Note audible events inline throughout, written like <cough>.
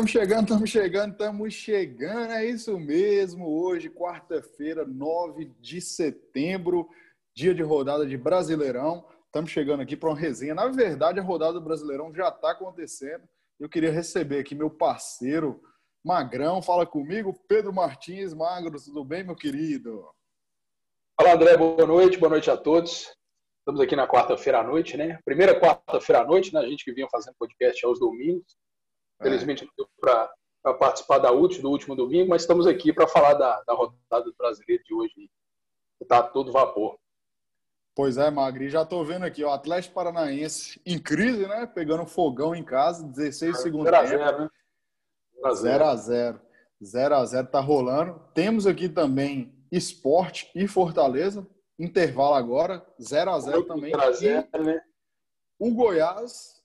Estamos chegando, estamos chegando, estamos chegando, é isso mesmo. Hoje, quarta-feira, 9 de setembro, dia de rodada de Brasileirão. Estamos chegando aqui para uma resenha. Na verdade, a rodada do Brasileirão já está acontecendo. Eu queria receber aqui meu parceiro, Magrão. Fala comigo, Pedro Martins. Magro, tudo bem, meu querido? Fala, André. Boa noite, boa noite a todos. Estamos aqui na quarta-feira à noite, né? Primeira quarta-feira à noite, né? A gente que vinha fazendo podcast aos domingos. Felizmente não deu para participar da última, do último domingo, mas estamos aqui para falar da, da rodada do brasileiro de hoje, que está todo vapor. Pois é, Magri, já estou vendo aqui, o Atlético Paranaense em crise, né? Pegando fogão em casa, 16 é, segundos. 0x0, né? 0x0. 0x0 tá rolando. Temos aqui também Esporte e Fortaleza. Intervalo agora, 0x0 também. 0x0, né? O Goiás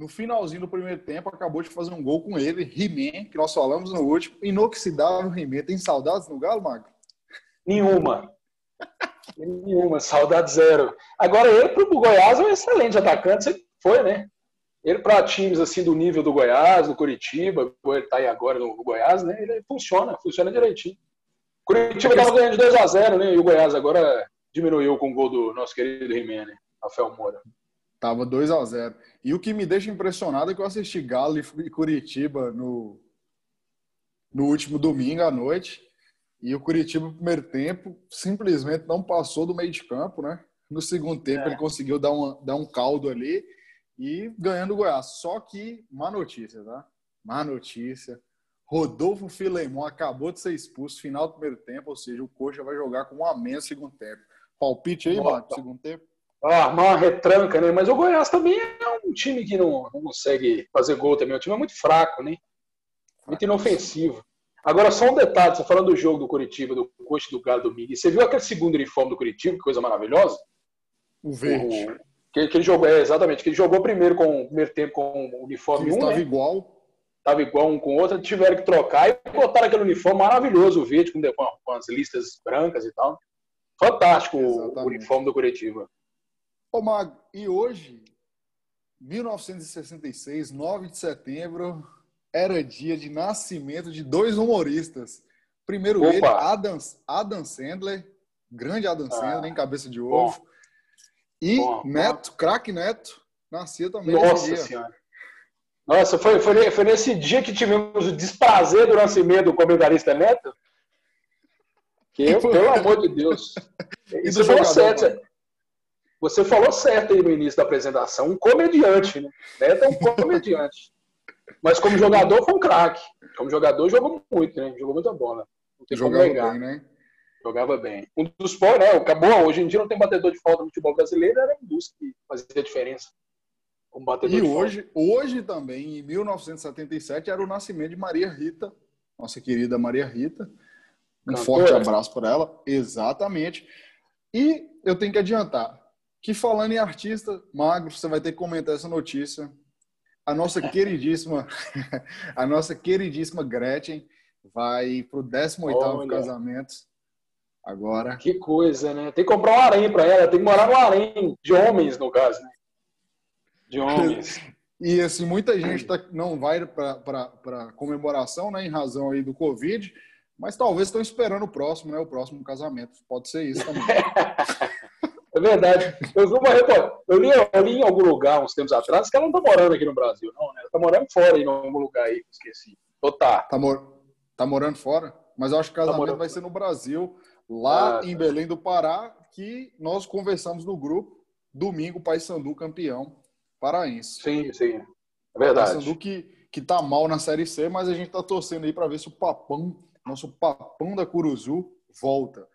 no finalzinho do primeiro tempo, acabou de fazer um gol com ele, He-Man, que nós falamos no último, inoxidável He-Man. Tem saudades no Galo, Magro? Nenhuma. Nenhuma, saudade zero. Agora, ele para o Goiás é um excelente atacante, sempre foi, né? Ele para times assim do nível do Goiás, do Curitiba, ele está aí agora no Goiás, né? Ele funciona, funciona direitinho. Curitiba estava ganhando de 2 a 0 né? E o Goiás agora diminuiu com o gol do nosso querido He-Man, né? Rafael Moura. Tava 2 a 0 E o que me deixa impressionado é que eu assisti Galo e Curitiba no, no último domingo à noite. E o Curitiba, no primeiro tempo, simplesmente não passou do meio de campo, né? No segundo tempo, é. ele conseguiu dar, uma, dar um caldo ali e ganhando o Goiás. Só que, má notícia, tá? Má notícia. Rodolfo Filemon acabou de ser expulso final do primeiro tempo, ou seja, o Coxa vai jogar com um a menos no segundo tempo. Palpite aí, Marcos, segundo tempo? Armar uma retranca, né? Mas o Goiás também é um time que não, não consegue fazer gol também. O time é muito fraco, né? Muito inofensivo. Agora, só um detalhe, você falando do jogo do Curitiba, do Coxa do Galo domingo. Você viu aquele segundo uniforme do Curitiba, que coisa maravilhosa? O verde. O, que, que ele jogou, é, exatamente, que ele jogou primeiro com o primeiro tempo com o uniforme 1. Estava né? igual. Estava igual um com o outro, tiveram que trocar e botaram aquele uniforme maravilhoso, o verde, com, com as listas brancas e tal. Fantástico o, o uniforme do Curitiba. Ô, Mago, e hoje, 1966, 9 de setembro, era dia de nascimento de dois humoristas. Primeiro Opa. ele, Adam, Adam Sandler, grande Adam ah. Sandler, em cabeça de ovo. Bom. E bom, Neto, craque Neto, nascia também Nossa dia. Senhora. Nossa, foi, foi, foi, nesse dia que tivemos o desprazer do nascimento do comentarista Neto? Que eu, pelo amor de Deus. <laughs> Isso foi certo. Você falou certo aí no início da apresentação, um comediante, né? Neto é um comediante. <laughs> Mas como jogador foi um craque. Como jogador jogou muito, né? Jogou muita bola. Jogava bem, né? Jogava bem. Um dos pô, né? Acabou, hoje em dia não tem batedor de falta no futebol brasileiro, era um dos que fazia diferença. Como batedor e hoje, falta. hoje também, em 1977, era o nascimento de Maria Rita, nossa querida Maria Rita. Um Cantora. forte abraço para ela. Exatamente. E eu tenho que adiantar, que falando em artista, Magro, você vai ter que comentar essa notícia. A nossa queridíssima, <laughs> a nossa queridíssima Gretchen vai pro 18º casamento. Agora. Que coisa, né? Tem que comprar um harém para ela, tem que morar no harém de homens, no caso, né? De homens. <laughs> E assim, muita gente tá, não vai para comemoração, né, em razão aí do Covid, mas talvez estão esperando o próximo, né, o próximo casamento. Pode ser isso também. <laughs> É verdade. Eu vi uma eu li, eu li em algum lugar uns tempos atrás que ela não está morando aqui no Brasil, não, né? Ela está morando fora em algum lugar aí, esqueci. Ou tá. Tá, mor tá morando fora? Mas eu acho que o tá casamento tá vai ser no Brasil, lá ah, em Belém do Pará, que nós conversamos no grupo, domingo, Paysandu campeão paraense. Sim, sim. É verdade. Paysandu que, que tá mal na Série C, mas a gente tá torcendo aí para ver se o Papão, nosso Papão da Curuzu, volta.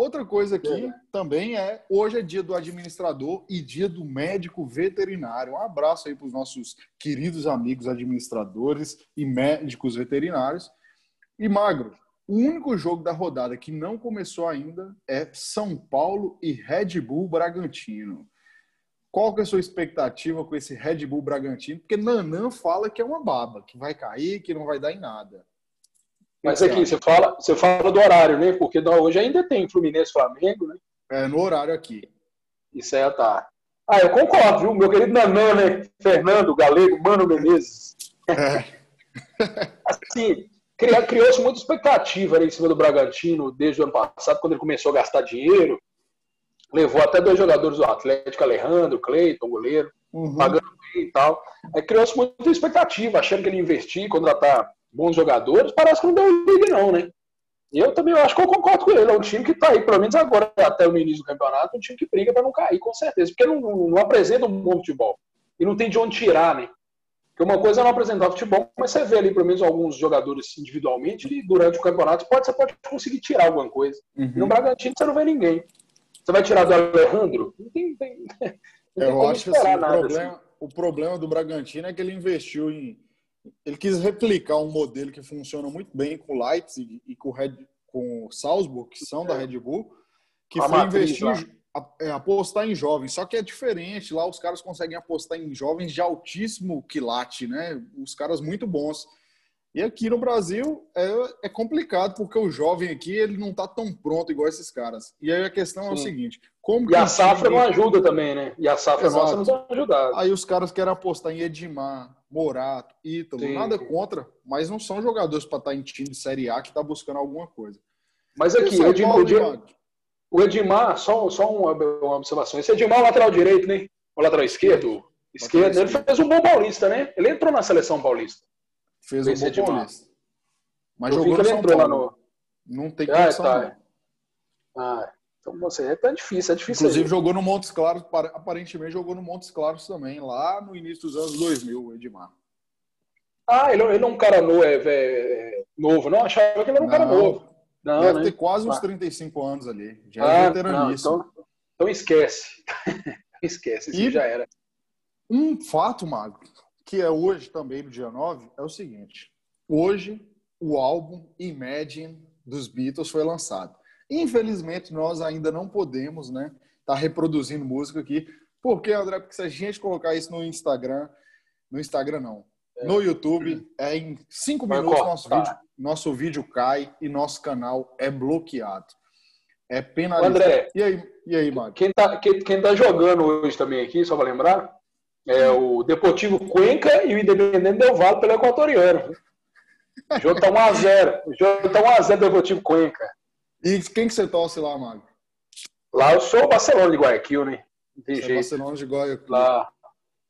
Outra coisa aqui é. também é hoje é dia do administrador e dia do médico veterinário. Um abraço aí para os nossos queridos amigos administradores e médicos veterinários. E Magro, o único jogo da rodada que não começou ainda é São Paulo e Red Bull Bragantino. Qual que é a sua expectativa com esse Red Bull Bragantino? Porque Nanã fala que é uma baba, que vai cair, que não vai dar em nada. Mas aqui, você fala, você fala do horário, né? Porque hoje ainda tem Fluminense Flamengo, né? É, no horário aqui. Isso é, tá. Ah, eu concordo, viu? Meu querido Nanã, né? Fernando, Galego, Mano Menezes. É. <laughs> Assim, criou-se muita expectativa ali em cima do Bragantino desde o ano passado, quando ele começou a gastar dinheiro. Levou até dois jogadores do Atlético, Alejandro, Cleiton, goleiro, uhum. pagando bem e tal. Aí criou-se muita expectativa, achando que ele ia investir, contratar bons jogadores. Parece que não deu liga, não, né? Eu também acho que eu concordo com ele. É um time que está aí, pelo menos agora, até o início do campeonato, um time que briga para não cair, com certeza. Porque não, não apresenta um bom futebol. E não tem de onde tirar, né? Porque uma coisa é não apresentar futebol, mas você vê ali, pelo menos, alguns jogadores individualmente, e durante o campeonato pode, você pode conseguir tirar alguma coisa. Uhum. No Bragantino você não vê ninguém. Você vai tirar do Alejandro? Não tem. tem, <laughs> não eu acho assim, nada, o, problema, assim. o problema do Bragantino é que ele investiu em. Ele quis replicar um modelo que funciona muito bem com o Leipzig e com o, Red, com o Salzburg, que são da Red Bull, que a foi investir. Lá é, apostar em jovens. Só que é diferente. Lá os caras conseguem apostar em jovens de altíssimo quilate, né? Os caras muito bons. E aqui no Brasil é, é complicado, porque o jovem aqui ele não está tão pronto igual esses caras. E aí a questão Sim. é o seguinte: como E a safra não ajuda também, né? E a safra Exato. nossa não vai ajudar. Aí os caras querem apostar em Edmar, Morato, Ítalo, Sim. nada contra, mas não são jogadores para estar tá em time de Série A que está buscando alguma coisa. Mas aqui, o Edmar, o Edmar, só, só uma, uma observação. Esse Edmar é o lateral direito, né? O lateral esquerdo. Esquerdo. Ele fez um bom paulista, né? Ele entrou na seleção paulista. Fez um bom Edmar. paulista. Mas Eu jogou no São Paulo. No... Não tem ah, condição. Ah, tá. Ah, então você é tá difícil, é difícil. Inclusive aí. jogou no Montes Claros, aparentemente jogou no Montes Claros também, lá no início dos anos 2000, o Edmar. Ah, ele, ele é um cara novo, é, é, novo, não? Achava que ele era um não. cara novo. Não, Deve né? ter quase uns 35 anos ali. Já é ah, veteraníssimo. Não, então, então esquece. <laughs> esquece, isso já era. Um fato, Mago, que é hoje também, no dia 9, é o seguinte. Hoje, o álbum Imagine dos Beatles foi lançado. Infelizmente, nós ainda não podemos, né, tá reproduzindo música aqui. Por quê, André? Porque se a gente colocar isso no Instagram, no Instagram não, é. no YouTube, é em cinco minutos nosso vídeo nosso vídeo cai e nosso canal é bloqueado. É penalizado. André, e aí, e aí Mário? Quem tá, quem, quem tá jogando hoje também aqui, só para lembrar, é o Deportivo Cuenca e o Independente Del Vale pelo Equatoriano. O jogo tá 1x0. O jogo tá 1x0 do Deportivo Cuenca. E quem que você torce lá, Mário? Lá eu sou o Barcelona de Guayaquil, né? Não tem você é jeito. É Barcelona de Guayaquil. Lá.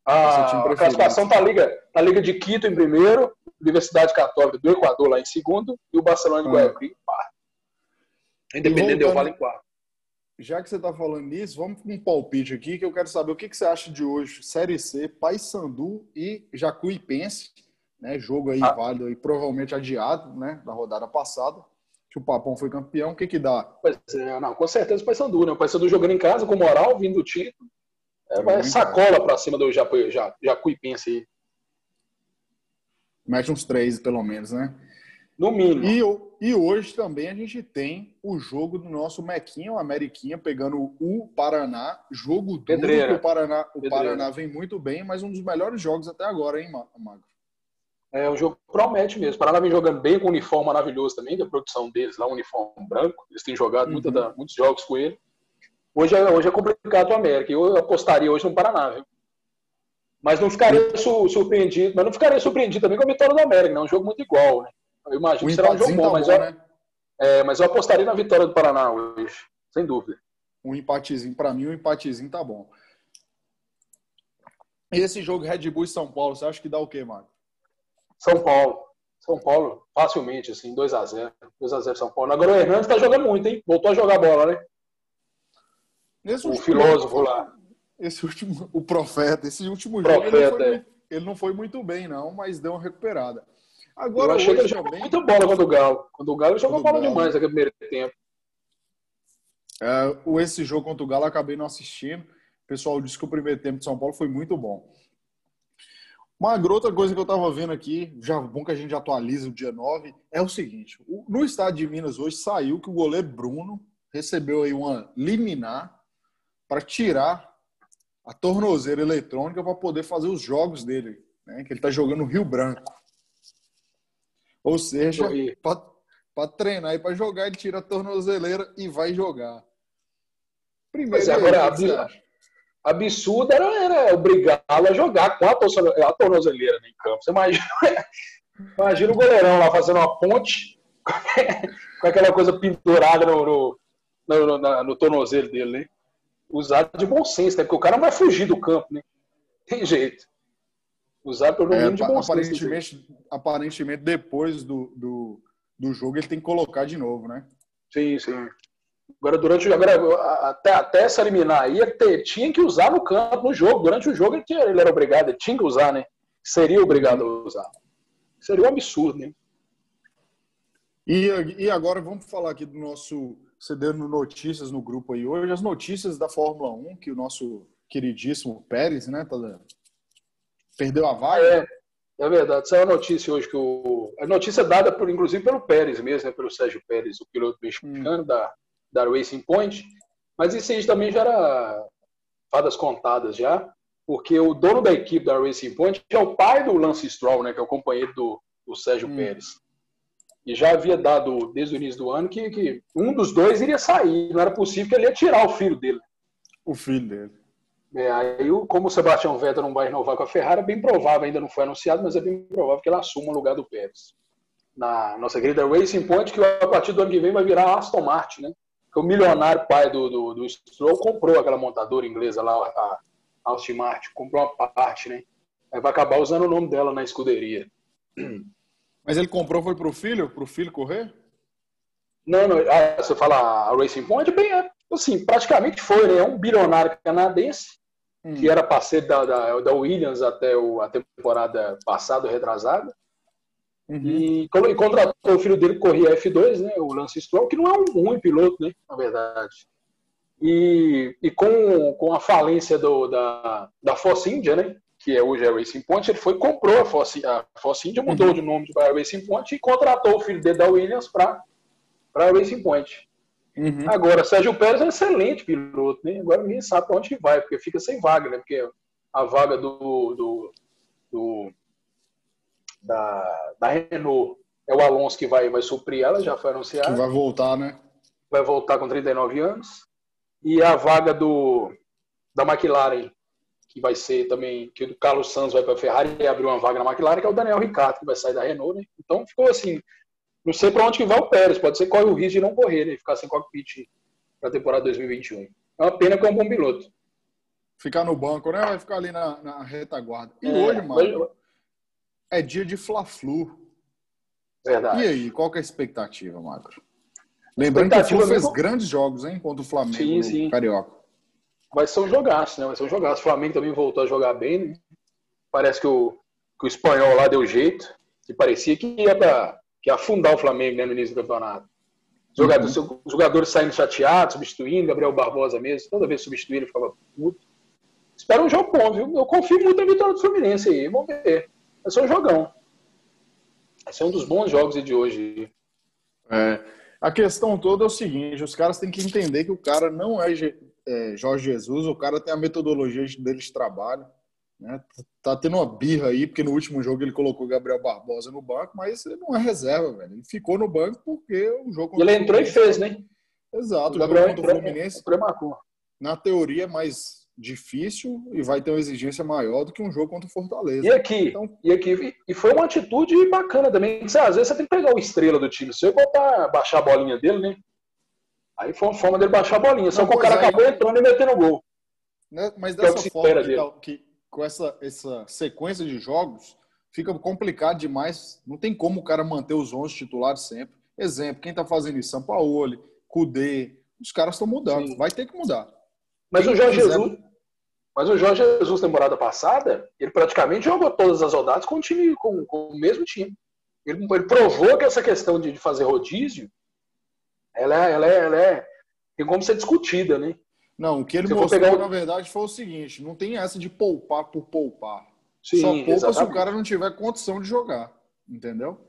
A, a classificação tá liga, tá liga de Quito em primeiro, Universidade Católica do Equador lá em segundo e o Barcelona de ah. Guayaquil em quarto. Independente de eu em quarto. Já que você está falando nisso, vamos com um palpite aqui que eu quero saber o que, que você acha de hoje. Série C, Paysandu e Jacuipense, né? Jogo aí ah. válido e provavelmente adiado, né? Da rodada passada. Que o Papão foi campeão, o que que dá? Pois é, não, com certeza o Paysandu, né? O Paysandu jogando em casa com moral, vindo do título. É, vai sacola para cima do Jacuipense aí. Mete uns três, pelo menos, né? No mínimo. E, e hoje também a gente tem o jogo do nosso Mequinha, o Ameriquinha, pegando o Paraná. Jogo duro, Pedreira. o Paraná, o Paraná vem muito bem, mas um dos melhores jogos até agora, hein, Magro? É, o jogo promete mesmo. O Paraná vem jogando bem com um uniforme maravilhoso também, da produção deles lá, um uniforme branco. Eles têm jogado uhum. da, muitos jogos com ele. Hoje é, hoje é complicado o América. Eu apostaria hoje no Paraná, viu? Mas não ficaria surpreendido, mas não ficaria surpreendido também com a vitória do América, né? É um jogo muito igual, né? Eu imagino que será um jogo bom, tá mas, bom, eu, né? é, mas eu apostaria na vitória do Paraná hoje, sem dúvida. Um empatezinho, para mim, um empatezinho tá bom. E esse jogo Red Bull e São Paulo, você acha que dá o quê, Marco? São Paulo. São Paulo, facilmente, assim, 2x0. 2x0 São Paulo. Agora o Hernandes tá jogando muito, hein? Voltou a jogar bola, né? Nesse o filósofo lá. Esse último, <laughs> o profeta, esse último profeta, jogo, ele não, foi, é. ele não, foi, muito bem, não, mas deu uma recuperada. Agora, eu achei que ele jogou também... muita bola contra o Galo. Quando o Galo jogou bola Galo. demais naquele primeiro tempo. É, esse jogo contra o Galo eu acabei não assistindo. O pessoal disse que o primeiro tempo de São Paulo foi muito bom. Uma outra coisa que eu estava vendo aqui, já bom que a gente atualiza o dia 9, é o seguinte: no estado de Minas hoje saiu que o goleiro Bruno recebeu aí uma liminar para tirar a tornozeira eletrônica para poder fazer os jogos dele, né? Que ele está jogando no Rio Branco. Ou seja, para treinar e para jogar, ele tira a tornozeleira e vai jogar. Primeiro, é, agora, absurdo era, era obrigá-lo a jogar com a tornozeleira em campo. Você imagina? <laughs> Imagina o goleirão lá fazendo uma ponte <laughs> com aquela coisa pendurada no, no, no, no, no tornozelo dele, né? Usado de bom senso, né? Porque o cara não vai fugir do campo, né? Tem jeito. Usado pelo é, de bom aparentemente, senso. Aparentemente, depois do, do, do jogo, ele tem que colocar de novo, né? Sim, sim. Agora, durante agora, até, até se eliminar aí, tinha que usar no campo, no jogo. Durante o jogo, ele, tinha, ele era obrigado, ele tinha que usar, né? Seria obrigado a usar. Seria um absurdo, né? E, e agora vamos falar aqui do nosso. Você deu notícias no grupo aí hoje, as notícias da Fórmula 1, que o nosso queridíssimo Pérez, né? Tá, perdeu a vaga. É, é verdade. Essa é a notícia hoje que o. A notícia dada, por, inclusive, pelo Pérez mesmo, né, pelo Sérgio Pérez, o piloto mexicano hum. da, da Racing Point. Mas isso aí também já era fadas contadas já, porque o dono da equipe da Racing Point é o pai do Lance Stroll, né, que é o companheiro do, do Sérgio hum. Pérez. E já havia dado, desde o início do ano, que, que um dos dois iria sair. Não era possível que ele ia tirar o filho dele. O filho dele. É, aí, como o Sebastião Vettel não vai renovar com a Ferrari, é bem provável, ainda não foi anunciado, mas é bem provável que ele assuma o lugar do Pérez. Na nossa querida Racing Point, que a partir do ano que vem vai virar Aston Martin, né? Que o milionário pai do, do, do Stroll comprou aquela montadora inglesa lá, a Aston Martin, comprou uma parte, né? Aí vai acabar usando o nome dela na escuderia. Mas ele comprou foi para o filho? Para o filho correr? Não, não. Ah, você fala a Racing Point, bem, é, assim, praticamente foi, né? É um bilionário canadense hum. que era parceiro da, da, da, Williams até o, a temporada passada, retrasada. Uhum. E, e, contratou o filho dele que corria F2, né? O Lance Stroll, que não é um ruim piloto, né? Na verdade. E, e com, com a falência do, da, da Force India, né? que é hoje a Racing Point, ele foi comprou a Force, a Force India, mudou uhum. de nome para Racing Point e contratou o filho dele da Williams para a Racing Point. Uhum. Agora, Sérgio Pérez é um excelente piloto, né? Agora ninguém sabe para onde vai, porque fica sem vaga, né? Porque a vaga do, do, do da, da Renault é o Alonso que vai, vai suprir ela, já foi anunciado. Que vai voltar, né? Vai voltar com 39 anos. E a vaga do da McLaren que vai ser também, que o Carlos Santos vai para a Ferrari e abriu uma vaga na McLaren, que é o Daniel Ricciardo, que vai sair da Renault, né? Então ficou assim, não sei para onde que vai o Pérez, pode ser que corre o risco de não correr, né? Ficar sem cockpit para a temporada 2021. É uma pena que é um bom piloto. Ficar no banco, né? Vai ficar ali na, na retaguarda. E é, hoje, mano, é dia de Fla-Flu. Verdade. E aí, qual que é a expectativa, Macro? Lembrando que o Flu fez grandes jogos, hein? Contra o Flamengo sim, sim. Carioca vai ser um jogaço, né? Vai ser um jogaço. O Flamengo também voltou a jogar bem, né? Parece que o, que o espanhol lá deu jeito. E parecia que ia, pra, que ia afundar o Flamengo né, no início do campeonato. Jogadores, uhum. jogadores saindo chateados, substituindo, Gabriel Barbosa mesmo, toda vez substituindo, ficava puto. Espero um jogo bom, viu? Eu confio muito na vitória do Fluminense aí, vamos ver. Vai ser um jogão. Vai ser um dos bons jogos de hoje. É, a questão toda é o seguinte: os caras têm que entender que o cara não é é, Jorge Jesus, o cara tem a metodologia dele de trabalho. Né? Tá tendo uma birra aí, porque no último jogo ele colocou Gabriel Barbosa no banco, mas ele não é reserva, velho. Ele ficou no banco porque o jogo. Ele entrou e fez, né? Exato, o, Gabriel jogo contra o Fluminense. Na teoria, é mais difícil e vai ter uma exigência maior do que um jogo contra o Fortaleza. E aqui, então, e aqui, e foi uma atitude bacana também. Às vezes você tem que pegar o estrela do time seu e botar, baixar a bolinha dele, né? Aí foi uma forma dele baixar a bolinha. Só que o cara é, acabou entrando e metendo gol. Né? Mas é dessa é forma, que, que, com essa, essa sequência de jogos, fica complicado demais. Não tem como o cara manter os 11 titulares sempre. Exemplo, quem está fazendo isso? São Paulo, Cudê. Os caras estão mudando. Sim. Vai ter que mudar. Mas quem o Jorge quiser... Jesus. Mas o Jorge Jesus, temporada passada, ele praticamente jogou todas as rodadas com o time, com, com o mesmo time. Ele, ele, provou que essa questão de, de fazer rodízio ela, ela, é, ela é, tem como ser discutida, né? Não, o que ele se mostrou, pegar... na verdade, foi o seguinte: não tem essa de poupar por poupar. Sim, Só poupa exatamente. se o cara não tiver condição de jogar. Entendeu?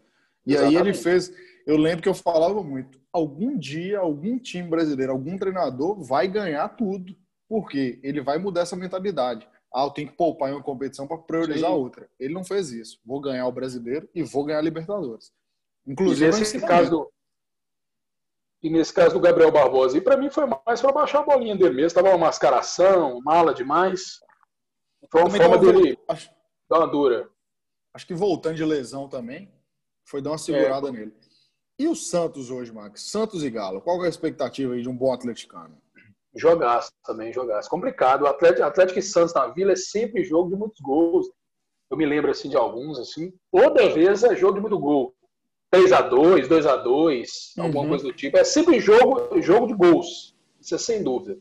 E exatamente. aí ele fez. Eu lembro que eu falava muito: algum dia, algum time brasileiro, algum treinador vai ganhar tudo. Porque ele vai mudar essa mentalidade. Ah, eu tenho que poupar em uma competição para priorizar Sim. outra. Ele não fez isso. Vou ganhar o brasileiro e vou ganhar a Libertadores. Inclusive, e nesse caso, e nesse caso do Gabriel Barbosa. E para mim foi mais para baixar a bolinha dele mesmo. Estava uma mascaração, mala demais. Foi uma forma dele acho, dar uma dura. Acho que voltando de lesão também. Foi dar uma segurada é. nele. E o Santos hoje, Max? Santos e Galo. Qual é a expectativa aí de um bom atleticano? Jogaço também, jogaço. Complicado. O Atlético, Atlético e Santos na Vila é sempre jogo de muitos gols. Eu me lembro assim de alguns assim. Toda vez é jogo de muito gol. 3 a 2 2 a 2 uhum. alguma coisa do tipo. É sempre jogo, jogo de gols. Isso é sem dúvida.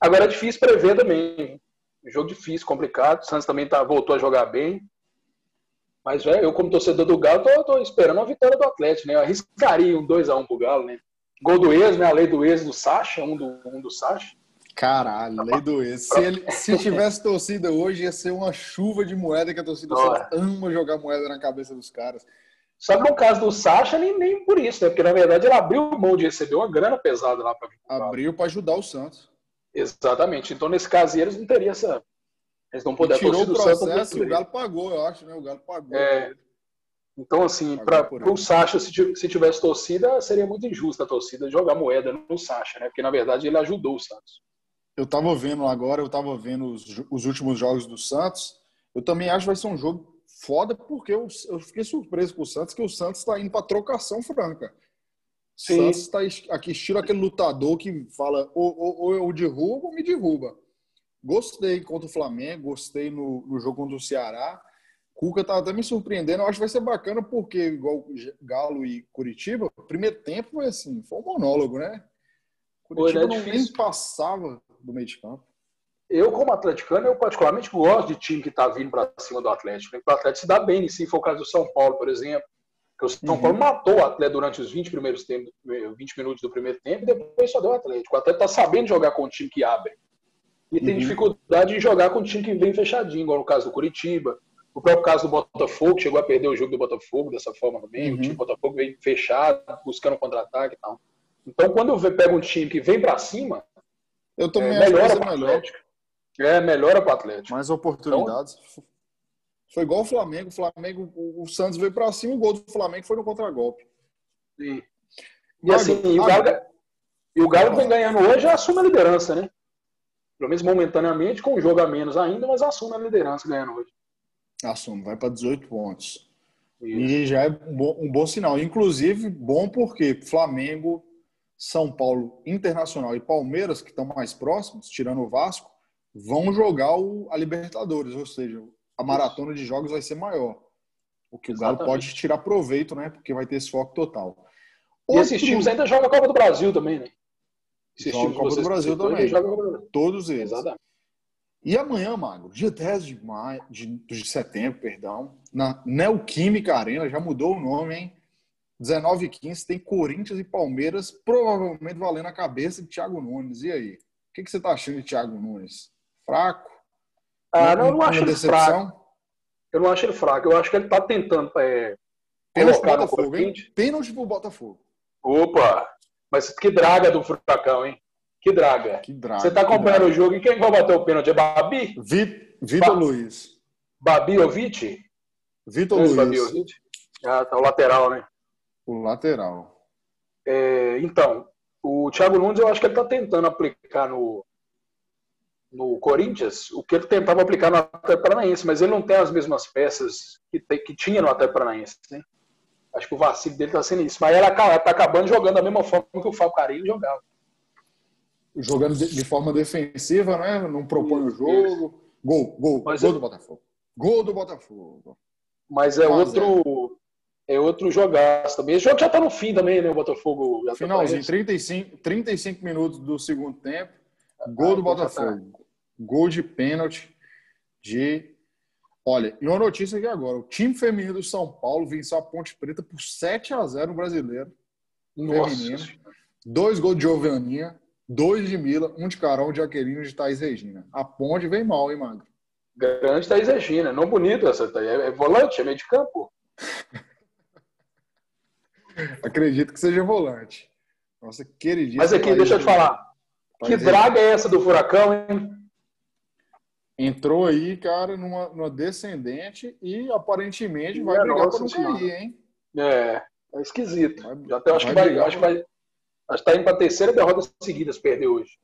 Agora é difícil prever também. Jogo difícil, complicado. O Santos também tá, voltou a jogar bem. Mas eu, como torcedor do Galo, tô, tô esperando uma vitória do Atlético, né? Eu arriscaria um 2x1 pro Galo, né? Gol do ex, né? A lei do ex do Sacha, um do, um do Sacha. Caralho, lei do ex. Se, ele, se tivesse torcida hoje, ia ser uma chuva de moeda que a torcida ama jogar moeda na cabeça dos caras. Só que no caso do Sacha, nem, nem por isso, né? Porque na verdade ele abriu mão de receber uma grana pesada lá para Abriu para ajudar o Santos. Exatamente. Então, nesse caso, eles não teriam essa. Eles não poderiam tirou o processo o Galo pagou, eu acho, né? O Galo pagou. É... Então, assim, para o Sacha, se, se tivesse torcida, seria muito injusta a torcida jogar moeda no Sacha, né? Porque, na verdade, ele ajudou o Santos. Eu tava vendo agora, eu tava vendo os, os últimos jogos do Santos. Eu também acho que vai ser um jogo foda, porque eu, eu fiquei surpreso com o Santos, que o Santos está indo para trocação franca. Sim. Santos está aqui, estilo aquele lutador que fala ou, ou, ou eu derrubo ou me derruba. Gostei contra o Flamengo, gostei no, no jogo contra o Ceará. Cuca tá até me surpreendendo. Eu acho que vai ser bacana, porque, igual Galo e Curitiba, primeiro tempo foi assim, foi um monólogo, né? Curitiba Pô, é não nem passava do meio de campo eu, como atleticano, eu particularmente gosto de time que está vindo para cima do Atlético. Né? O Atlético se dá bem, se for o caso do São Paulo, por exemplo. Que o São uhum. Paulo matou o Atlético durante os 20 primeiros tempos, 20 minutos do primeiro tempo e depois só deu o Atlético. O Atlético está sabendo jogar com um time que abre. E uhum. tem dificuldade em jogar com um time que vem fechadinho, igual no caso do Curitiba. O próprio caso do Botafogo, chegou a perder o jogo do Botafogo dessa forma também. Uhum. O time do Botafogo vem fechado, buscando contra-ataque e tal. Então, quando eu pego um time que vem para cima, eu também é, melhora o Atlético. É, melhora para o Atlético. Mais oportunidades. Então, foi igual o Flamengo. O Flamengo, o Santos veio para cima, o gol do Flamengo foi no contragolpe. Sim. E assim, e o Galo, e o Galo vem ganhando hoje, assume a liderança, né? Pelo menos momentaneamente, com um jogo a menos ainda, mas assume a liderança ganhando hoje. Assume, vai para 18 pontos. Isso. E já é um bom, um bom sinal. Inclusive, bom porque Flamengo, São Paulo, Internacional e Palmeiras, que estão mais próximos, tirando o Vasco, vão jogar o, a Libertadores, ou seja, a maratona de jogos vai ser maior. O que Exatamente. o Galo pode tirar proveito, né? Porque vai ter esse foco total. Outro... E esses times ainda jogam a Copa do Brasil também, né? Esses Joga times Copa do Brasil também. Todos eles. Exatamente. E amanhã, Magro, dia 10 de, maio, de, de setembro, perdão, na Neoquímica Arena, já mudou o nome, hein? 19 e 15 tem Corinthians e Palmeiras, provavelmente valendo a cabeça de Thiago Nunes. E aí? O que, que você está achando de Thiago Nunes? Fraco? Ah, não, eu não acho ele fraco. Eu não acho ele fraco. Eu acho que ele está tentando é, Pênalti pro Botafogo, hein? Pênalti pro Botafogo. Opa! Mas que draga do Furacão, hein? Que draga. Que draga Você está acompanhando o jogo e quem vai bater o pênalti? É Babi? Vitor ba Luiz. Babi Ovite? Vitor Luiz. Babi? Ah, tá o lateral, né? O lateral. É, então, o Thiago Nunes eu acho que ele está tentando aplicar no, no Corinthians o que ele tentava aplicar no Atlético Paranaense, mas ele não tem as mesmas peças que, tem, que tinha no Atlético Paranaense. Né? Acho que o vacilo dele está sendo isso. Mas ele está acabando jogando da mesma forma que o Fábio Carilho jogava. Jogando de, forma defensiva, né? Não propõe o jogo. Gol, gol, mas gol é... do Botafogo. Gol do Botafogo. Mas é outro. É outro jogaço também. Esse jogo já está no fim também, né? O Botafogo. Tá Finalzinho, tá 35, 35 minutos do segundo tempo. Gol do ah, Botafogo. Gol de pênalti de. Olha, e uma notícia aqui agora: o time feminino do São Paulo venceu a Ponte Preta por 7 a 0 no brasileiro. Nossa. Feminino. Dois gols de Giovaninha, dois de Mila, um de Carol, um de Aquelino e de Thaís Regina. A Ponte vem mal, hein, Magro? Grande Thaís Regina. Não bonito essa Thaís. É volante, é meio de campo. <laughs> Acredito que seja volante. Nossa, queridíssima. Mas aqui, deixa eu te falar. Que draga é essa do furacão, hein? Entrou aí, cara, numa, numa descendente e aparentemente vai brigar para não cair, hein? É, é esquisito. Vai, Já até acho que vai, acho que vai. Acho que tá indo para a terceira derrota seguida se perder hoje.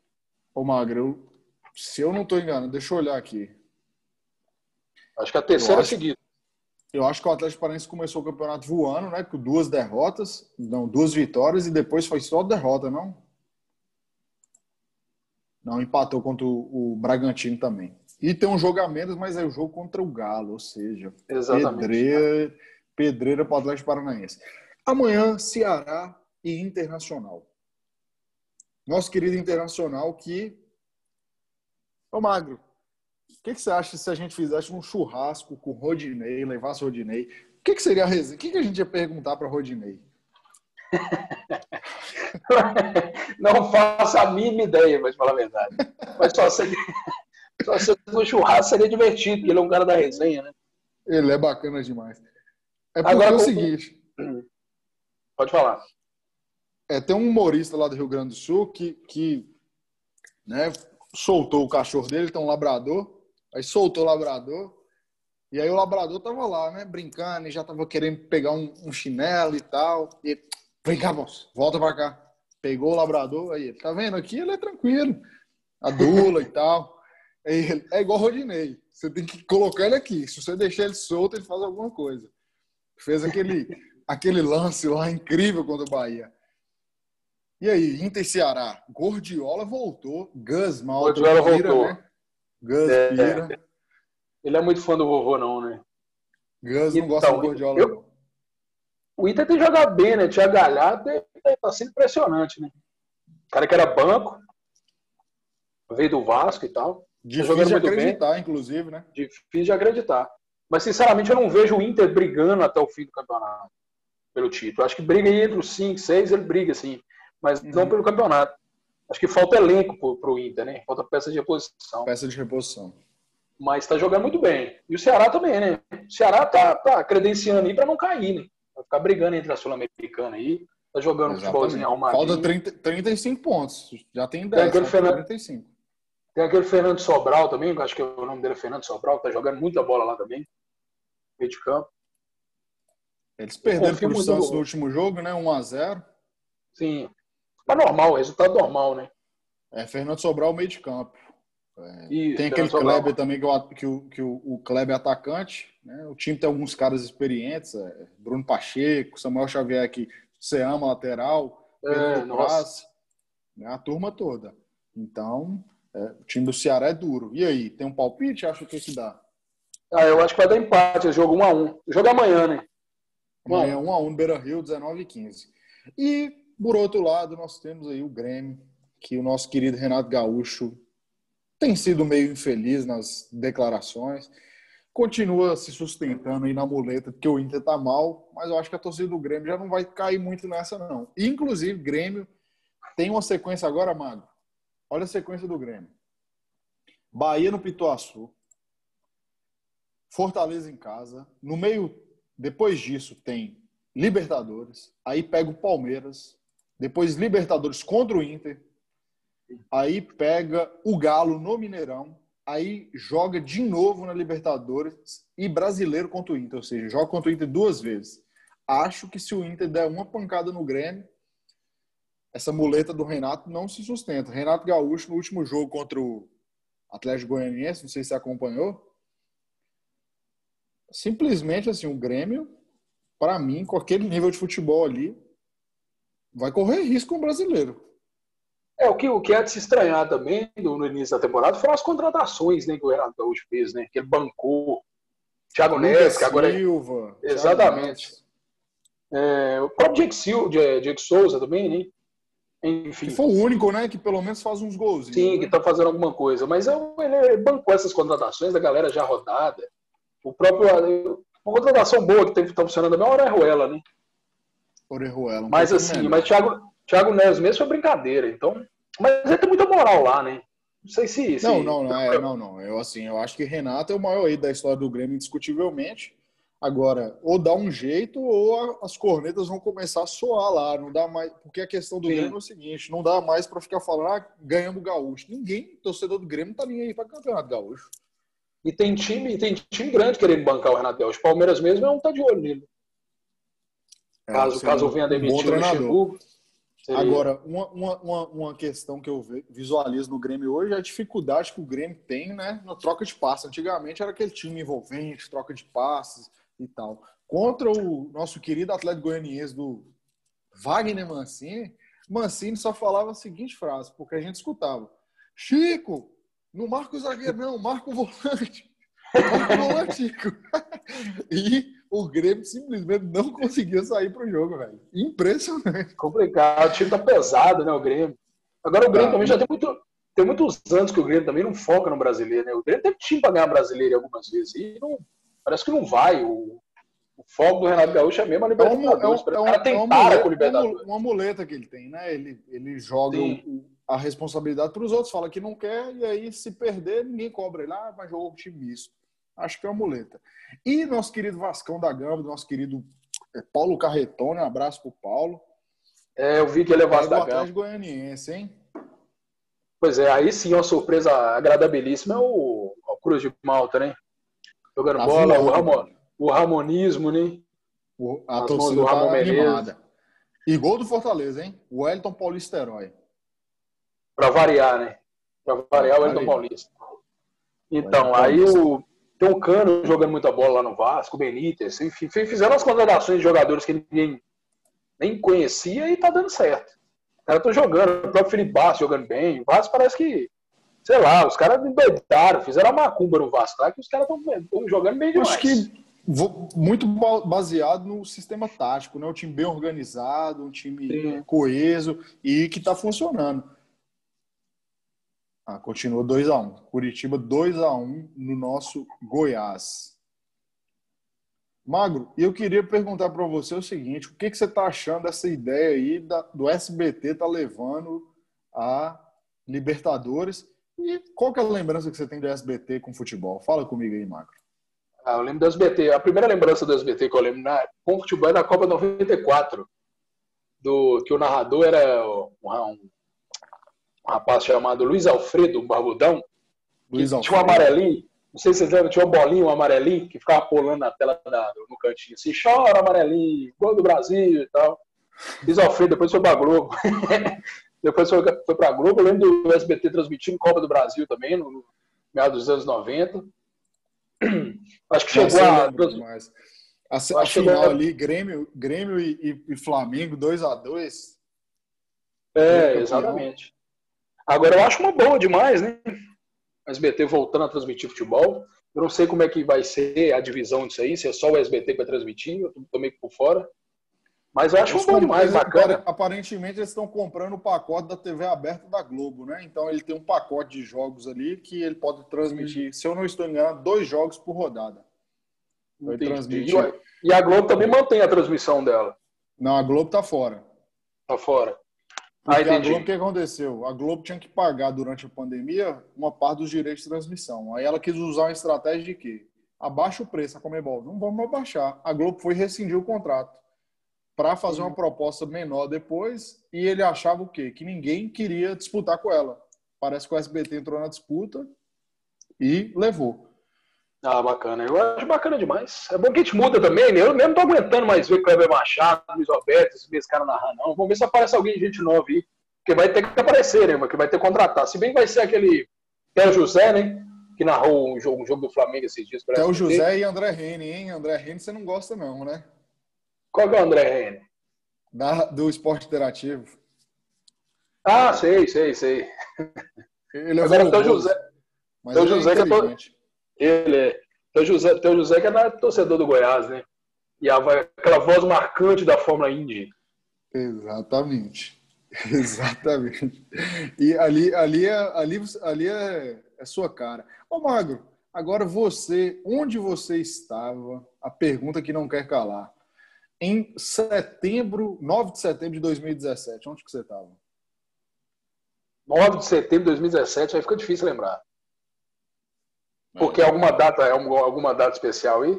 Ô, Magro, se eu não estou enganado, deixa eu olhar aqui. Acho que a terceira eu acho, seguida. Eu acho que o Atlético Paranaense começou o campeonato voando, né? Com duas derrotas, não, duas vitórias e depois foi só derrota, não? Não, empatou contra o, o Bragantino também. E tem um jogo a menos, mas é o jogo contra o Galo, ou seja, Exatamente. pedreira, pedreira para o Atlético Paranaense. Amanhã, Ceará e Internacional. Nosso querido Internacional que... Ô, Magro, o que, que, você acha se a gente fizesse um churrasco com o Rodinei, levasse o Rodinei? O que, que seria a resenha? O que, que a gente ia perguntar para Rodinei? <laughs> Não faço a mínima ideia, mas falar a verdade. Mas só seria, <laughs> só se no churrasco seria divertido, porque ele é um cara da resenha, né? Ele é bacana demais. É porque Agora, é o seguinte. Pode falar. É, tem um humorista lá do Rio Grande do Sul que, que né, soltou o cachorro dele, tem um labrador, aí soltou o labrador, e aí o labrador tava lá, né, brincando, e já tava querendo pegar um, um chinelo e tal. E Vem cá, moço, volta pra cá. Pegou o labrador, aí, tá vendo? Aqui ele é tranquilo. Adula e tal. Ele, é igual o Rodinei. Você tem que colocar ele aqui. Se você deixar ele solto, ele faz alguma coisa. Fez aquele, aquele lance lá incrível contra o Bahia. E aí, Inter Ceará. Gordiola voltou. Gus mal. Gordiola voltou. Né? Gus é, Pira. Ele é muito fã do vovô, não, né? Gus não então, gosta do Gordiola, eu, não o Inter tem jogado bem, né? Tinha Galhardo tá sendo impressionante, né? O cara que era banco, veio do Vasco e tal. Tá Difícil de acreditar, bem. inclusive, né? Difícil de acreditar. Mas, sinceramente, eu não vejo o Inter brigando até o fim do campeonato pelo título. Acho que briga entre os 5, 6, ele briga, sim. Mas uhum. não pelo campeonato. Acho que falta elenco pro, pro Inter, né? Falta peça de reposição. Peça de reposição. Mas tá jogando muito bem. E o Ceará também, né? O Ceará tá, tá credenciando aí para não cair, né? Vai ficar brigando entre a Sul-Americana aí. Tá jogando Exatamente. futebolzinho arrumadinho. Falta 30, 35 pontos. Já tem 10, tem aquele Fernando, 35. Tem aquele Fernando Sobral também, acho que o nome dele é Fernando Sobral, que tá jogando muita bola lá também. Meio de campo. Eles perderam para o Santos no último jogo, né? 1x0. Sim. Mas normal, resultado normal, né? É, Fernando Sobral, meio de campo. É, tem aquele Kleber também, que, o, que, o, que o, o Kleber é atacante. Né? O time tem alguns caras experientes, é, Bruno Pacheco, Samuel Xavier, que você ama lateral, é, Praça, né? a turma toda. Então, é, o time do Ceará é duro. E aí, tem um palpite? Acha que que dá? Ah, eu acho que vai dar empate, jogo 1x1. Jogo amanhã, né? Amanhã 1x1, Beira Rio, 19 e 15. E, por outro lado, nós temos aí o Grêmio, que o nosso querido Renato Gaúcho tem sido meio infeliz nas declarações. Continua se sustentando aí na muleta que o Inter tá mal, mas eu acho que a torcida do Grêmio já não vai cair muito nessa, não. Inclusive, Grêmio tem uma sequência agora, Mago. Olha a sequência do Grêmio. Bahia no Pituaçu. Fortaleza em casa. No meio, depois disso, tem Libertadores. Aí pega o Palmeiras. Depois Libertadores contra o Inter aí pega o Galo no Mineirão, aí joga de novo na Libertadores e brasileiro contra o Inter, ou seja, joga contra o Inter duas vezes. Acho que se o Inter der uma pancada no Grêmio, essa muleta do Renato não se sustenta. Renato Gaúcho, no último jogo contra o Atlético Goianiense, não sei se acompanhou, simplesmente assim, o Grêmio, para mim, com aquele nível de futebol ali, vai correr risco o brasileiro. É, o que, o que é de se estranhar também no, no início da temporada foram as contratações né, que o Renato Gaúcho fez, né? Que ele bancou. Thiago Neves, que agora. É- Silva. É... Exatamente. É, o próprio Jake, Silva, Jake Souza também, né? Enfim. Que foi o único, né? Que pelo menos faz uns gols. Sim, né? que tá fazendo alguma coisa. Mas ele bancou essas contratações da galera já rodada. O próprio. Uma contratação boa que tá funcionando também é o Orejuela, né? Orejuela. Um mas assim, mas Thiago, Thiago Neves mesmo foi brincadeira, então. Mas ele tem muita moral lá, né? Não sei se. se... Não, não, não, é, não, não. Eu, assim, eu acho que Renato é o maior aí da história do Grêmio, indiscutivelmente. Agora, ou dá um jeito, ou as cornetas vão começar a soar lá. Não dá mais. Porque a questão do Sim. Grêmio é o seguinte: não dá mais para ficar falando, ah, ganhamos o gaúcho. Ninguém, torcedor do Grêmio, tá nem aí para campeonato gaúcho. E tem time, tem time grande querendo bancar o Renato Gaúcho. Palmeiras mesmo é um tá de olho nele. É, caso, caso venha demitir um o Luxemburgo. Seria... Agora, uma, uma, uma questão que eu visualizo no Grêmio hoje é a dificuldade que o Grêmio tem né, na troca de passes. Antigamente era aquele time envolvente, troca de passes, e tal. Contra o nosso querido atleta goianiense do Wagner Mancini, Mancini só falava a seguinte frase, porque a gente escutava: Chico, não marca o zagueiro, não, marca o volante. <laughs> E o Grêmio simplesmente não conseguia sair pro jogo, velho. Impressionante. Complicado, o time tá pesado, né, o Grêmio. Agora o Grêmio ah, também já tem, muito, tem muitos anos que o Grêmio também não foca no brasileiro, né? O Grêmio teve time para ganhar brasileiro algumas vezes e não, parece que não vai. O, o foco do Renato Gaúcho é mesmo a é Libertadores. É um, é um, é um. Uma muleta que ele tem, né? Ele, ele joga o, a responsabilidade para os outros, fala que não quer, e aí se perder, ninguém cobra ele. Ah, mas jogou o time misto. Acho que é uma muleta. E nosso querido Vascão da Gama, nosso querido é, Paulo Carretone, um abraço pro Paulo. É, eu vi que ele é Vasco da Gama. Goianiense, hein? Pois é, aí sim uma surpresa agradabilíssima é o, o Cruz de Malta, né? Jogando tá bola, o, Ramon, o Ramonismo, né? O, a As torcida tá animada. E gol do Fortaleza, hein? O Wellington Paulista Herói. Pra variar, né? Pra variar o Wellington Paulista. Então, aí o, tem um Cano jogando muita bola lá no Vasco, o Benítez, enfim, fizeram as contratações de jogadores que ninguém nem conhecia e tá dando certo. Os caras estão jogando, o próprio Felipe Bastos jogando bem. O Vasco parece que, sei lá, os caras endoidaram, fizeram a macumba no Vasco lá, que os caras estão jogando bem demais. Acho que muito baseado no sistema tático, né? Um time bem organizado, um time Sim. coeso e que está funcionando. Ah, continua 2x1. Um. Curitiba 2x1 um no nosso Goiás. Magro, eu queria perguntar para você o seguinte: o que, que você está achando dessa ideia aí da, do SBT tá levando a Libertadores? E qual que é a lembrança que você tem do SBT com futebol? Fala comigo aí, Magro. Ah, eu lembro do SBT. A primeira lembrança do SBT que eu lembro na, com futebol é na Copa 94, do, que o narrador era um, um rapaz chamado Luiz Alfredo, um barbudão, Luiz Alfredo. tinha um amarelinho, não sei se vocês lembram, tinha um bolinho, um amarelinho, que ficava pulando na tela da, no cantinho, assim, chora amarelinho, gol do Brasil e tal. Luiz Alfredo, depois foi pra Globo. <laughs> depois foi, foi pra Globo, eu lembro do SBT transmitindo Copa do Brasil também, no meados dos anos 90. <clears throat> Acho que chegou a... Demais. A, a final ali, Grêmio, Grêmio e, e, e Flamengo 2 a 2 É, exatamente. Agora eu acho uma boa demais, né? A SBT voltando a transmitir futebol. Eu não sei como é que vai ser a divisão disso aí, se é só o SBT que vai transmitir, eu tô meio por fora. Mas eu acho eles bom demais, bacana. Aparentemente eles estão comprando o pacote da TV aberta da Globo, né? Então ele tem um pacote de jogos ali que ele pode transmitir, se eu não estou enganado, dois jogos por rodada. Transmitir... E a Globo também mantém a transmissão dela. Não, a Globo tá fora. Tá fora. Porque ah, a Globo, o que aconteceu? A Globo tinha que pagar durante a pandemia uma parte dos direitos de transmissão. Aí ela quis usar uma estratégia de quê? Abaixa o preço, a Comebol. Não vamos abaixar. A Globo foi rescindir o contrato para fazer uma proposta menor depois e ele achava o quê? Que ninguém queria disputar com ela. Parece que o SBT entrou na disputa e levou. Ah, bacana. Eu acho bacana demais. É bom que a gente muda também, né? Eu mesmo tô aguentando mais ver Kleber Machado, Luiz Alberto, esses meus caras narrando, não. Vamos ver se aparece alguém de gente nova aí. Porque vai ter que aparecer, né? Que vai ter que contratar. Se bem que vai ser aquele Theo José, né? Que narrou um jogo, um jogo do Flamengo esses dias. Theo José e André Rene, hein? André Rene você não gosta, não, né? Qual que é o André Rene? Da, do esporte interativo. Ah, sei, sei, sei. Ele é Agora, o Theo José. Mas Theo José é que eu tô ele é. Tem o José, tem o José que é torcedor do Goiás, né? E a, aquela voz marcante da Fórmula Indy. Exatamente. <laughs> Exatamente. E ali, ali, é, ali, ali é, é sua cara. Ô, Magro, agora você, onde você estava? A pergunta que não quer calar. Em setembro, 9 de setembro de 2017, onde que você estava? 9 de setembro de 2017, aí fica difícil lembrar. Porque alguma data, é alguma data especial aí?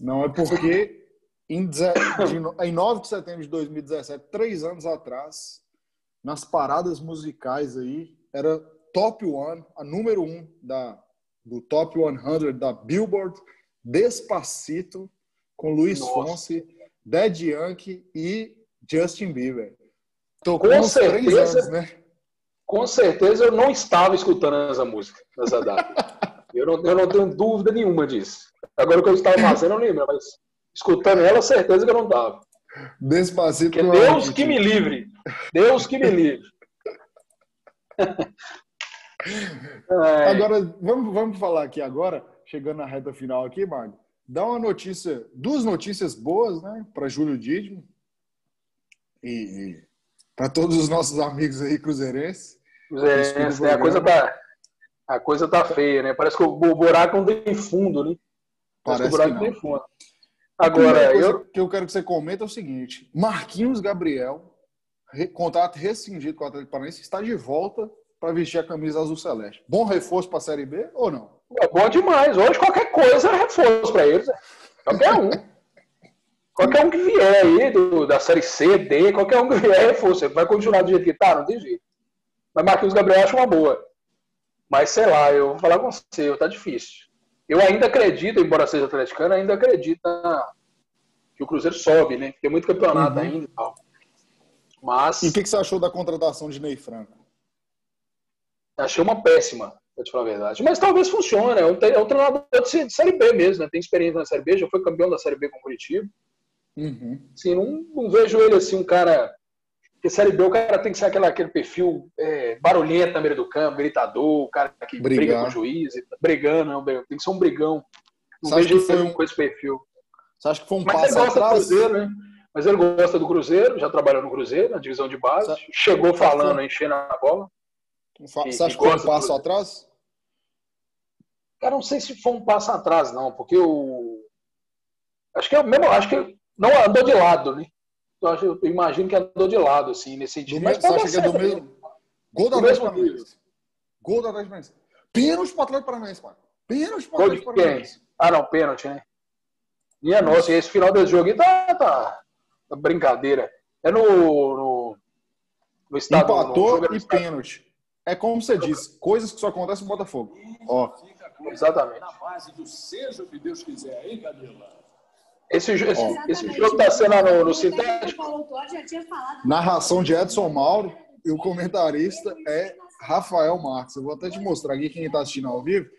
Não, é porque em, em 9 de setembro de 2017, três anos atrás, nas paradas musicais aí, era top one, a número um da, do top 100 da Billboard, Despacito, com Luiz Fonsi, Dead Yankee e Justin Bieber. Tocou com certeza, anos, né? Com certeza eu não estava escutando essa música nessa data. <laughs> Eu não, eu não tenho dúvida nenhuma disso. Agora o que eu estava fazendo, eu não lembro, mas escutando ela, certeza que eu não estava. Despacito. Que Deus que me livre. Deus que me livre. <laughs> agora, vamos, vamos falar aqui agora, chegando na reta final aqui, Magno. Dá uma notícia, duas notícias boas, né, para Júlio Didmo e, e para todos os nossos amigos aí cruzeirenses. Cruzeirense, né? A coisa tá, a coisa tá feia, né? Parece que o buraco não tem fundo, né? Parece, Parece que o buraco não tem fundo. Agora, eu... que eu quero que você comente é o seguinte: Marquinhos Gabriel, contrato rescindido com o Atlético Paranaense, está de volta para vestir a camisa azul celeste. Bom reforço para a Série B ou não? É bom demais. Hoje qualquer coisa é reforço para eles. Né? Qualquer um. <laughs> qualquer um que vier aí do, da Série C, D, qualquer um que vier é reforço. Vai continuar do jeito que tá? Não tem jeito. Mas Marquinhos Gabriel acha uma boa. Mas sei lá, eu vou falar com você, tá difícil. Eu ainda acredito, embora seja atleticano, ainda acredito que o Cruzeiro sobe, né? Tem muito campeonato uhum. ainda e tal. Mas... E o que, que, você achou da contratação de Ney Franco? Achei uma péssima, pra te falar a verdade. Mas talvez funcione. É um, é um treinador de, Série B mesmo, né? Tem experiência na Série B, já foi campeão da Série B com o Curitiba. Uhum. Assim, não, não vejo ele assim, um cara porque Série B, o cara tem que ser aquele, aquele perfil é, barulhento na beira do campo, gritador, o cara que Brigar. briga com o juiz, brigando, não, tem que ser um brigão. Não vejo ele foi um... com esse perfil. Você acha que foi um Mas passo ele gosta atrás? do Cruzeiro, né? Mas ele gosta do Cruzeiro, já trabalhou no Cruzeiro, na divisão de base, Você... chegou falando, foi... enchendo a bola. Você acha que foi um passo atrás? Cara, não sei se foi um passo atrás, não, porque o. Acho que é mesmo, acho que não andou de lado, né? Eu, eu imagino que andou de lado, assim, nesse sentido. Mas você acha que é do mesmo. Gol do Atlético Paranaense. Gol do Atlético Paranaense. Pênalti pro Atlético Paranaense, mano. Pênalti pro Atlético Paranaense. Ah, não, pênalti, né? Minha nossa, esse final desse jogo aí tá, tá, tá brincadeira. É no, no, no estado. Empatou no e pênalti. É como você disse, coisas que só acontecem no Botafogo. Ó. Exatamente. Na base do seja o que Deus quiser, hein, Camila? Esse, esse, esse jogo está sendo no, no sintético? Narração de Edson Mauro e o comentarista é Rafael Marques. Eu vou até te mostrar aqui quem está assistindo ao vivo.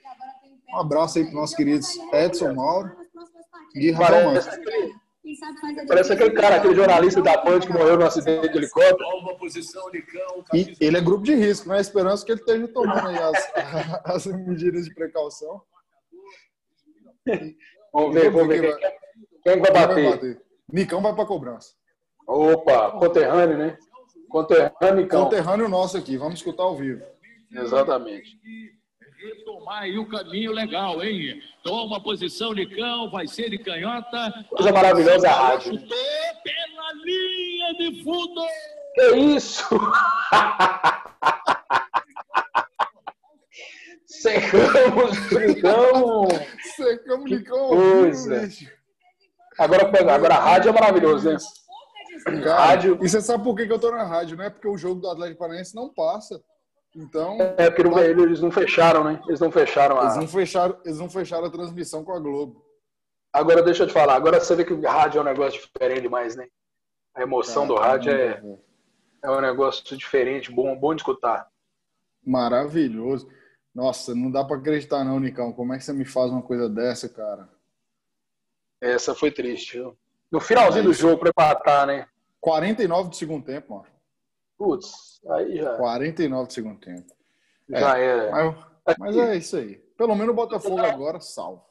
Um abraço aí para os nossos queridos Edson Mauro e Rafael Marques. Parece aquele cara, aquele jornalista da Band que morreu no acidente de helicóptero. E ele é grupo de risco, né? Esperança que ele esteja tomando aí as, <laughs> as medidas de precaução. Vamos ver, vamos ver. Quem vai bater? Quem vai bater? Nicão vai para cobrança. Opa, conterrâneo, né? Conterrâneo, Nicão. Conterrâneo nosso aqui, vamos escutar ao vivo. Exatamente. Retomar aí o caminho legal, hein? Toma posição, Nicão, vai ser de canhota. Coisa maravilhosa a rádio. Chutou pela linha de fundo. Que isso? <laughs> Secamos, brincamos. Secamos, Nicão. Pois é. Agora, agora a rádio é maravilhoso, né? Cara, rádio... E você sabe por que, que eu tô na rádio, né? Porque o jogo do Atlético Paranaense não passa. Então. É, porque não, eles não fecharam, né? Eles não fecharam a. Eles não fecharam, eles não fecharam a transmissão com a Globo. Agora, deixa eu te falar. Agora você vê que o rádio é um negócio diferente demais, né? A emoção do rádio é, é um negócio diferente, bom, bom de escutar. Maravilhoso. Nossa, não dá para acreditar, não, Nicão. Como é que você me faz uma coisa dessa, cara? Essa foi triste. Viu? No finalzinho do jogo, para empatar, né? 49 do segundo tempo, mano. Putz, aí já. 49 do segundo tempo. Já é, era. Mas, mas, é isso aí. Pelo menos o Botafogo agora salvo.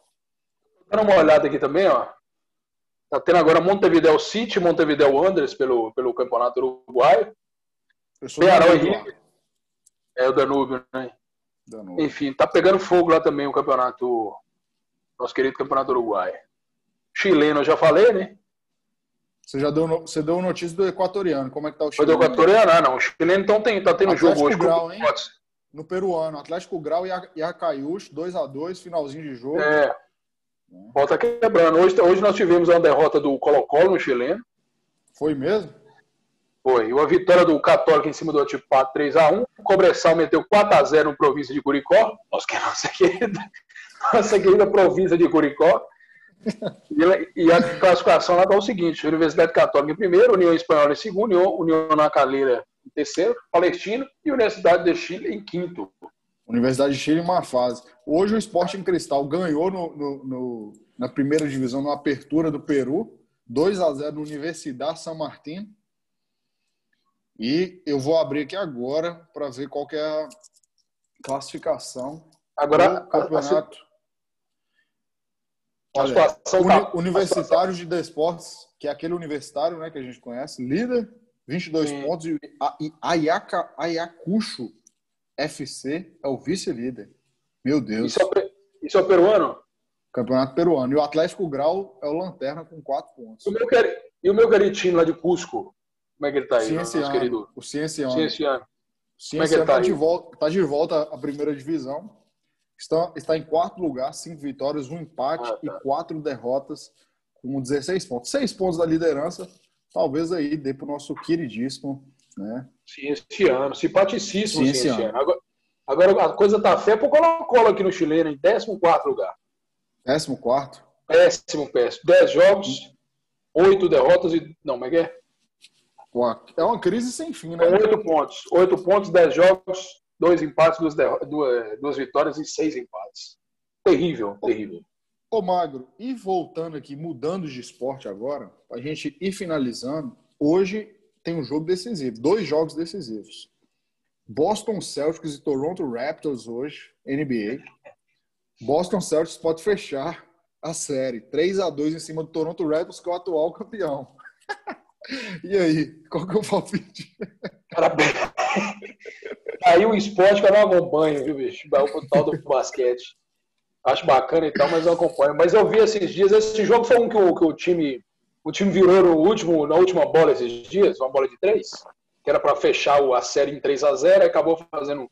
Dando uma olhada aqui também, ó. Tá tendo agora Montevideo City, Montevideo Wanderers pelo, pelo Campeonato Uruguaio. Penharol Henrique. É o Danúbio, né? Danúbio. Enfim, tá pegando fogo lá também o campeonato. Nosso querido Campeonato Uruguaio. Chileno, eu já falei, né? Você já deu, você deu notícia do equatoriano. Como é que tá o chileno? do equatoriano, ah, não. O chileno então tem, tá tendo Atlético jogo hoje. Grau, hein? No peruano. Atlético Grau e Acaiúcho, 2x2, finalzinho de jogo. É. Volta quebrando. Hoje, hoje nós tivemos uma derrota do Colo-Colo no chileno. Foi mesmo? Foi. E uma vitória do Católico em cima do Atipato 3x1. O Cobressal meteu 4x0 no província de Curicó. Nossa, que nossa querida, <laughs> nossa querida província de Curicó e, a classificação lá está o seguinte: Universidade Católica em primeiro, União Espanhola em segundo, União, na Calera em terceiro, Palestino e Universidade de Chile em quinto. Universidade de Chile em uma fase. Hoje o Sporting Cristal ganhou no, no, no, na primeira divisão, na apertura do Peru, 2 a 0 no Universidade São Martin. E eu vou abrir aqui agora para ver qual é a classificação agora, do campeonato. A, a, a situação Uni, tá, Universitário de Desportes, que é aquele universitário né, que a gente conhece, líder, 22 Sim. pontos, e Ayaka, Ayacucho FC é o vice-líder. Meu Deus. Isso é, isso é o peruano? Campeonato peruano. E o Atlético Grau é o lanterna com 4 pontos. O meu, e o meu garotinho lá de Cusco? Como é que ele tá aí, Cienciano, nosso querido? O Cienciano. Cienciano. Como é que ele tá, tá de volta, tá de volta à primeira divisão. Está, está em quarto lugar, cinco vitórias, um empate ah, tá. e quatro derrotas, com 16 pontos. Seis pontos da liderança, talvez aí dê para o nosso queridíssimo né? Cienciano, simpaticíssimo Cienciano. Cienciano. Agora, agora a coisa tá feia pro Colo-Colo aqui no chileno, em 14 lugar. 14? Péssimo, péssimo. 10 jogos, 8 derrotas e. Não, como é que é? É uma crise sem fim, né? 8 pontos. 8 pontos, 10 jogos, 2 empates, 2 duas, duas vitórias e 6 empates. Terrível, terrível. Ô, Magro, e voltando aqui, mudando de esporte agora, a gente ir finalizando, hoje tem um jogo decisivo, dois jogos decisivos. Boston Celtics e Toronto Raptors hoje, NBA. Boston Celtics pode fechar a série 3 a 2 em cima do Toronto Raptors, que é o atual campeão. <laughs> e aí, qual que é o palpite? Parabéns. Aí o esporte eu não acompanho, viu, bicho? O tal do basquete. Acho bacana e tal, mas não acompanho. Mas eu vi esses dias, esse jogo foi um que o, que o time o time virou no último, na última bola esses dias, uma bola de três, que era para fechar a série em 3 a 0 e acabou fazendo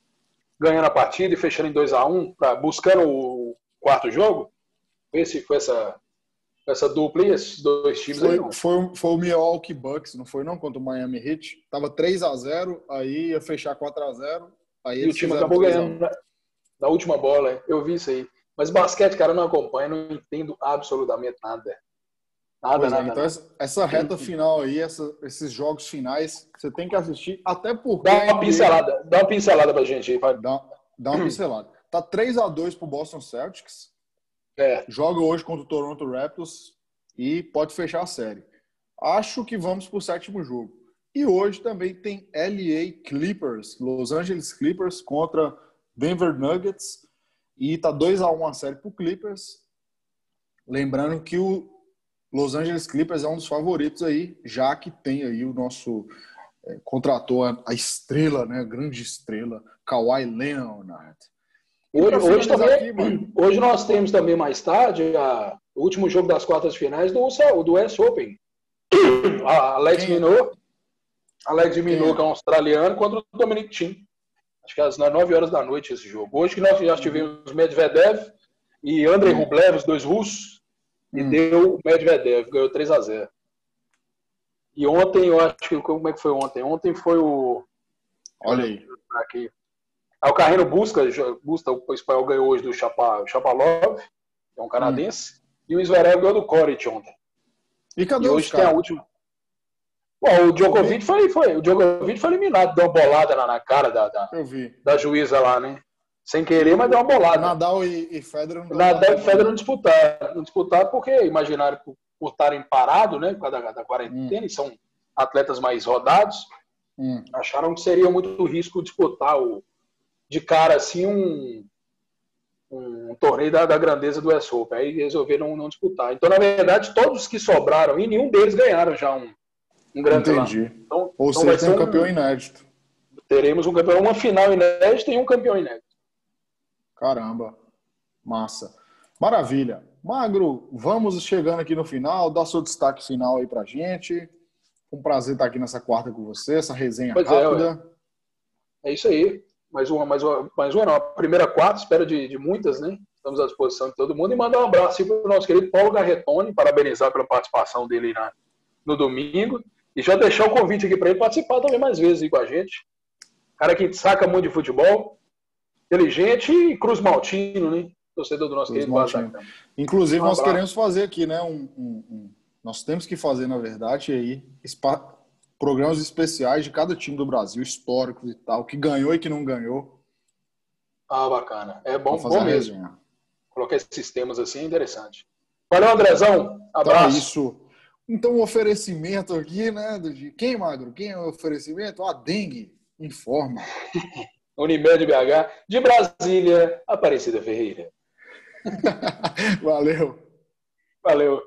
ganhando a partida e fechando em 2 a 1 pra, buscando o quarto jogo. Esse foi essa essa dupla e esses dois times foi, aí. Foi, foi o Milwaukee Bucks, não foi não contra o Miami Heat. Tava 3 a 0, aí ia fechar 4 a 0, aí e o time acabou ganhando na, na última bola. Eu vi isso aí. Mas basquete, cara, eu não acompanho, não entendo absolutamente nada. Nada, é, nada. Então, essa, essa reta final aí, essa, esses jogos finais, você tem que assistir, até porque. Dá uma pincelada, dá uma pincelada pra gente aí, vai. Dá, dá uma pincelada. Tá 3x2 pro Boston Celtics. É. Joga hoje contra o Toronto Raptors e pode fechar a série. Acho que vamos pro sétimo jogo. E hoje também tem LA Clippers, Los Angeles Clippers contra Denver Nuggets. E tá 2x1 a série pro Clippers. Lembrando que o Los Angeles Clippers é um dos favoritos aí, já que tem aí o nosso é, contratou a, a, estrela, né, a grande estrela, Kawhi Leonard. Hoje, hoje, também, aqui, <clears throat> hoje nós temos também mais tarde a, o último jogo das quartas finais do, do US Open. <clears throat> A Alex Quem? Minot, Alex Minot, que é um australiano, contra o Dominic Thiem. Acho que às 9 horas da noite esse jogo. Hoje que nós já tivemos Medvedev e Andrei Rublev, os dois russos, e hum. deu o Medvedev, ganhou 3 a 0 E ontem, eu acho que. Como é que foi ontem? Ontem foi o. Olha aí. Aqui. Aí o Carreno busca, busca, o espanhol ganhou hoje do Chapa, Chapalov, que é um canadense, hum. e o Zverev ganhou do Coric ontem. E cadê e hoje tem a última. Bom, o Djokovic foi, foi, o Djokovic foi eliminado, deu uma bolada na, na cara da, da, da juíza lá, né? Sem querer, mas deu uma bolada. Nadal e, e Federer não Nadal e Federer não disputaram. Não disputaram porque imaginaram por estarem parados, né? Por causa da, da quarentena, hum. e são atletas mais rodados. Hum. Acharam que seria muito risco disputar o, de cara assim um, um torneio da, da grandeza do US Open. Aí resolveram não, disputar. Então, na verdade, todos que sobraram, e nenhum deles ganharam já um, um grande Entendi. Então, Ou então seja, tem um campeão inédito. Teremos um campeão, uma final inédita e um campeão inédito. Caramba, massa. Maravilha. Magro, vamos chegando aqui no final, dá seu destaque final aí pra gente. Um prazer estar aqui nessa quarta com você, essa resenha pois é, rápida. É, é, isso aí. Mais uma, mais uma, mais uma não. A primeira quarta, espero de, de muitas, né? Estamos à disposição de todo mundo. E mandar um abraço para o nosso querido Paulo Garretone, parabenizar pela participação dele na, no domingo. E já deixar o convite aqui para ele participar também mais vezes aí com a gente. Cara que saca muito de futebol, inteligente e Cruz Maltino, né? Torcedor do nosso Cruz querido Maltino. Inclusive, um nós queremos fazer aqui, né? Um, um, um, nós temos que fazer, na verdade, aí, programas especiais de cada time do Brasil, históricos e tal, que ganhou e que não ganhou. Ah, bacana. É bom, bom mesmo. Colocar esses temas assim é interessante. Valeu, Andrezão. Abraço. Então é isso. Então, o oferecimento aqui, né? De quem, Magro? Quem é o oferecimento? A dengue. Informa. <laughs> Unimed BH. De Brasília, Aparecida Ferreira. <laughs> Valeu. Valeu.